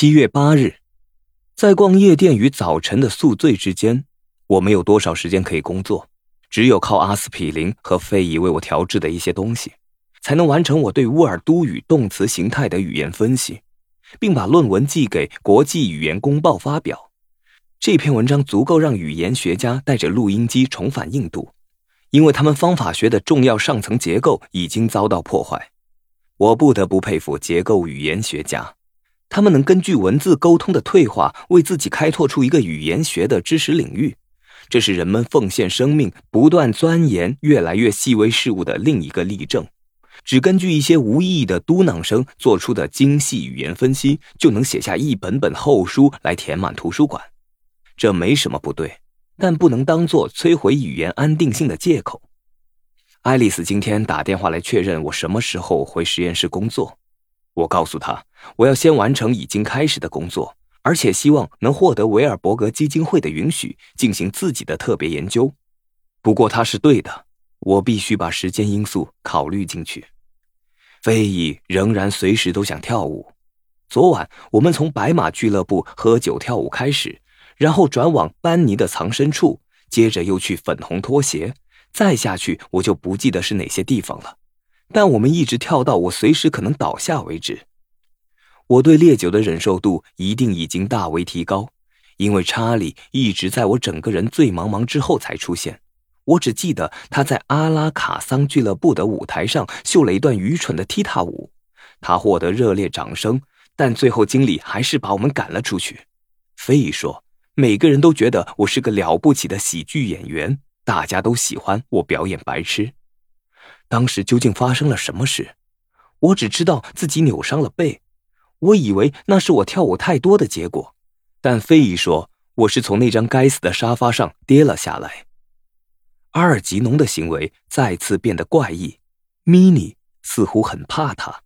七月八日，在逛夜店与早晨的宿醉之间，我没有多少时间可以工作，只有靠阿司匹林和费姨为我调制的一些东西，才能完成我对乌尔都语动词形态的语言分析，并把论文寄给《国际语言公报》发表。这篇文章足够让语言学家带着录音机重返印度，因为他们方法学的重要上层结构已经遭到破坏。我不得不佩服结构语言学家。他们能根据文字沟通的退化，为自己开拓出一个语言学的知识领域，这是人们奉献生命、不断钻研越来越细微事物的另一个例证。只根据一些无意义的嘟囔声做出的精细语言分析，就能写下一本本厚书来填满图书馆。这没什么不对，但不能当做摧毁语言安定性的借口。爱丽丝今天打电话来确认我什么时候回实验室工作。我告诉他，我要先完成已经开始的工作，而且希望能获得维尔伯格基金会的允许进行自己的特别研究。不过他是对的，我必须把时间因素考虑进去。菲伊仍然随时都想跳舞。昨晚我们从白马俱乐部喝酒跳舞开始，然后转往班尼的藏身处，接着又去粉红拖鞋，再下去我就不记得是哪些地方了。但我们一直跳到我随时可能倒下为止。我对烈酒的忍受度一定已经大为提高，因为查理一直在我整个人醉茫茫之后才出现。我只记得他在阿拉卡桑俱乐部的舞台上秀了一段愚蠢的踢踏舞，他获得热烈掌声，但最后经理还是把我们赶了出去。菲伊说：“每个人都觉得我是个了不起的喜剧演员，大家都喜欢我表演白痴。”当时究竟发生了什么事？我只知道自己扭伤了背。我以为那是我跳舞太多的结果，但菲姨说我是从那张该死的沙发上跌了下来。阿尔吉农的行为再次变得怪异，米妮似乎很怕他。